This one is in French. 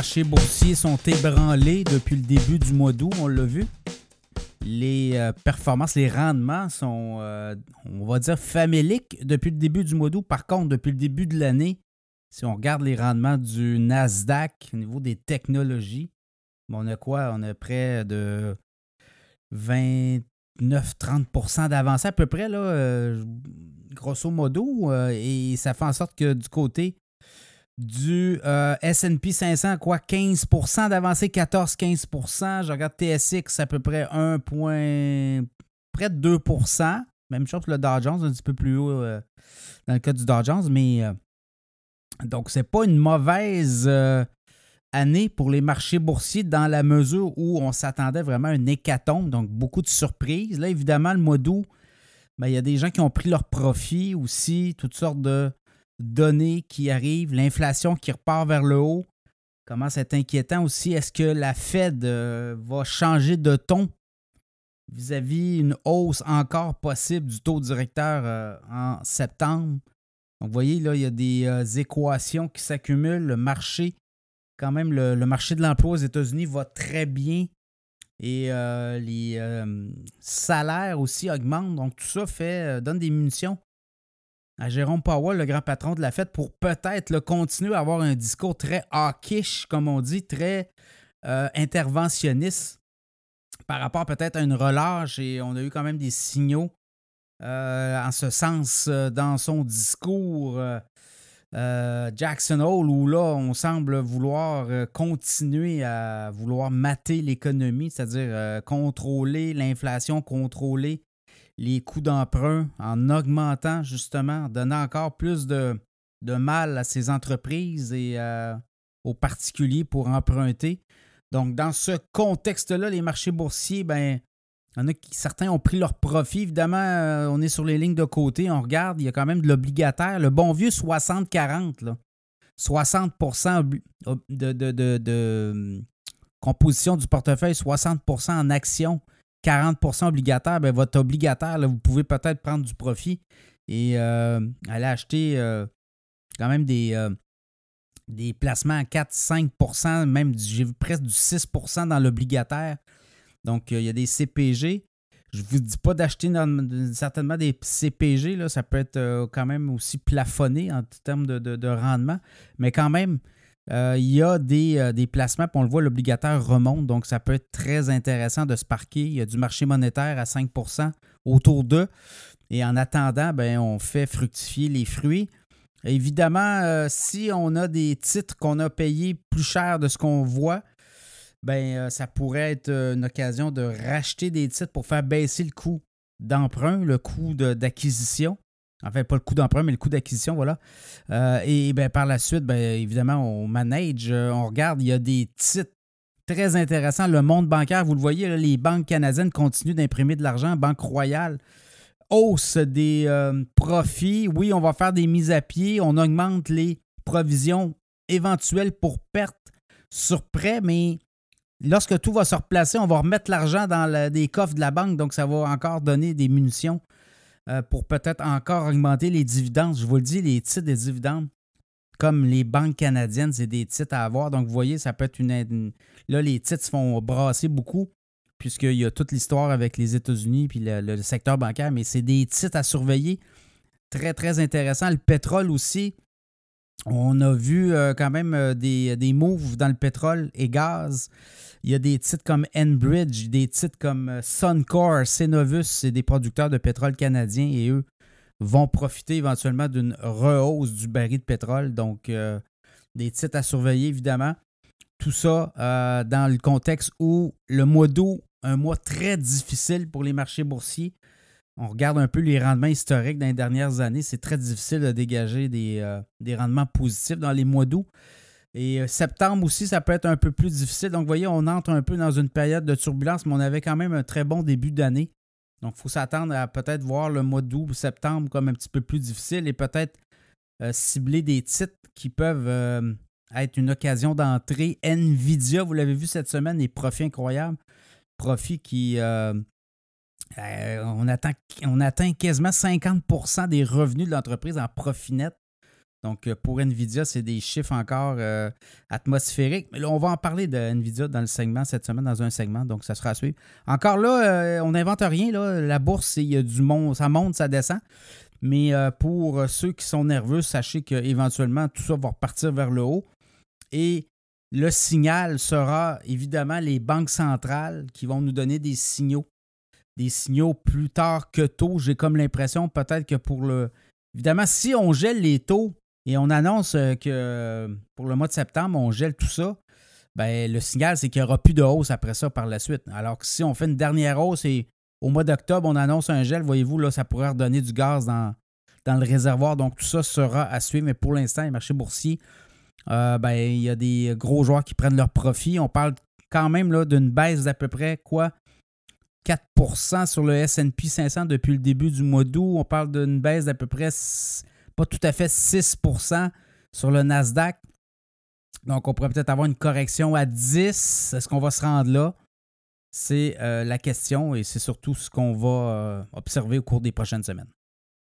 marchés boursiers sont ébranlés depuis le début du mois d'août, on l'a vu. Les euh, performances, les rendements sont, euh, on va dire, faméliques depuis le début du mois d'août. Par contre, depuis le début de l'année, si on regarde les rendements du Nasdaq au niveau des technologies, on a quoi? On a près de 29-30% d'avancée à peu près, là, euh, grosso modo. et ça fait en sorte que du côté du euh, SP 500, quoi, 15% d'avancée, 14-15 Je regarde TSX, à peu près 1 point, près de 2% Même chose pour le Dow Jones, un petit peu plus haut euh, dans le cas du Dow Jones, mais euh, donc c'est pas une mauvaise année pour les marchés boursiers dans la mesure où on s'attendait vraiment à une hécatombe, donc beaucoup de surprises. Là, évidemment, le mois d'août, ben, il y a des gens qui ont pris leur profit aussi, toutes sortes de données qui arrivent, l'inflation qui repart vers le haut. Comment c'est inquiétant aussi. Est-ce que la Fed euh, va changer de ton vis-à-vis une hausse encore possible du taux directeur euh, en septembre? Donc, vous voyez, là, il y a des euh, équations qui s'accumulent. Le marché, quand même, le, marché de l'emploi aux États-Unis va très bien et les salaires aussi augmentent. Donc, tout ça fait, donne des munitions à Jérôme Powell, le grand patron de la fête, pour peut-être continuer à avoir un discours très hawkish, comme on dit, très euh, interventionniste par rapport peut-être à une relâche. Et on a eu quand même des signaux euh, en ce sens euh, dans son discours. Jackson Hole, où là, on semble vouloir continuer à vouloir mater l'économie, c'est-à-dire contrôler l'inflation, contrôler les coûts d'emprunt en augmentant justement, en donnant encore plus de, mal à ces entreprises et euh, aux particuliers pour emprunter. Donc, dans ce contexte-là, les marchés boursiers, ben, certains ont pris leur profit. Évidemment, euh, on est sur les lignes de côté, on regarde, il y a quand même de l'obligataire. Le bon vieux 60-40, 60 de, de, de, hum, composition du portefeuille, 60% en actions, 40% obligataire, ben votre obligataire, vous pouvez peut-être prendre du profit et euh, aller acheter euh, quand même des, euh, placements à 4-5% même j'ai presque du 6% dans l'obligataire. Donc, il y a des CPG. Je ne vous dis pas d'acheter certainement des CPG, là, ça peut être quand même aussi plafonné en termes de rendement, mais quand même, euh, il y a euh, des, placements, puis on le voit, l'obligataire remonte, donc ça peut être très intéressant de se parquer. Il y a du marché monétaire à 5% autour d'eux. Et en attendant, ben, on fait fructifier les fruits. Évidemment, euh, si on a des titres qu'on a payés plus cher de ce qu'on voit, ben, ça pourrait être une occasion de racheter des titres pour faire baisser le coût d'emprunt, le coût d'acquisition. Enfin, pas le coût d'emprunt, mais le coût d'acquisition, voilà. Euh, et ben, par la suite, ben, évidemment, on manage, euh, on regarde, il y a des titres très intéressants. Le monde bancaire, vous le voyez, les banques canadiennes continuent d'imprimer de l'argent. Banque Royale, hausse des euh, profits. Oui, on va faire des mises à pied. On augmente les provisions éventuelles pour perte sur prêt, mais lorsque tout va se replacer, on va remettre l'argent dans les coffres de la banque, donc ça va encore donner des munitions euh, pour peut-être encore augmenter les dividendes. Je vous le dis, les titres des dividendes, comme les banques canadiennes, c'est des titres à avoir. Donc, vous voyez, ça peut être une. Là, les titres se font brasser beaucoup, puisqu'il y a toute l'histoire avec les États-Unis puis le, secteur bancaire, mais c'est des titres à surveiller. Très, très intéressant. Le pétrole aussi. On a vu euh, quand même euh, des, des moves dans le pétrole et gaz. Il y a des titres comme Enbridge, des titres comme euh, Suncor, Cenovus, c'est des producteurs de pétrole canadiens et eux vont profiter éventuellement d'une rehausse du baril de pétrole. Donc, des titres à surveiller évidemment. Tout ça dans le contexte où le mois d'août, un mois très difficile pour les marchés boursiers. On regarde un peu les rendements historiques dans les dernières années. C'est très difficile de dégager des, des rendements positifs dans les mois d'août. Et euh, septembre aussi, ça peut être un peu plus difficile. Donc, vous voyez, on entre un peu dans une période de turbulence, mais on avait quand même un très bon début d'année. Donc, il faut s'attendre à peut-être voir le mois d'août ou septembre comme un petit peu plus difficile et peut-être euh, cibler des titres qui peuvent euh, être une occasion d'entrée. Nvidia, vous l'avez vu cette semaine, les profits incroyables. Profits qui. On, atteint, on atteint quasiment 50% des revenus de l'entreprise en profit net. Donc, euh, pour Nvidia, c'est des chiffres encore euh, atmosphériques. Mais là, on va en parler de Nvidia dans le segment cette semaine, dans un segment, donc ça sera à suivre. Encore là, euh, on n'invente rien. La bourse, il du monde, ça monte, ça descend. Mais pour ceux qui sont nerveux, sachez qu'éventuellement, tout ça va repartir vers le haut. Et le signal sera évidemment les banques centrales qui vont nous donner des signaux. Des signaux plus tard que tôt. J'ai comme l'impression peut-être que pour le. Évidemment, si on gèle les taux, et on annonce euh, que euh, pour le mois de septembre, on gèle tout ça. Ben, le signal, c'est qu'il n'y aura plus de hausse après ça par la suite. Alors que si on fait une dernière hausse et au mois d'octobre, on annonce un gel, voyez-vous, là, ça pourrait redonner du gaz dans, dans le réservoir. Donc, tout ça sera à suivre. Mais pour l'instant, les marchés boursiers, euh, ben, il y a des gros joueurs qui prennent leur profit. On parle quand même d'une baisse d'à peu près quoi 4% sur le SP 500 depuis le début du mois d'août. On parle d'une baisse d'à peu près pas tout à fait 6% sur le Nasdaq. Donc, on pourrait peut-être avoir une correction à 10. Est-ce qu'on va se rendre là? C'est euh, la question et c'est surtout ce qu'on va euh, observer au cours des prochaines semaines.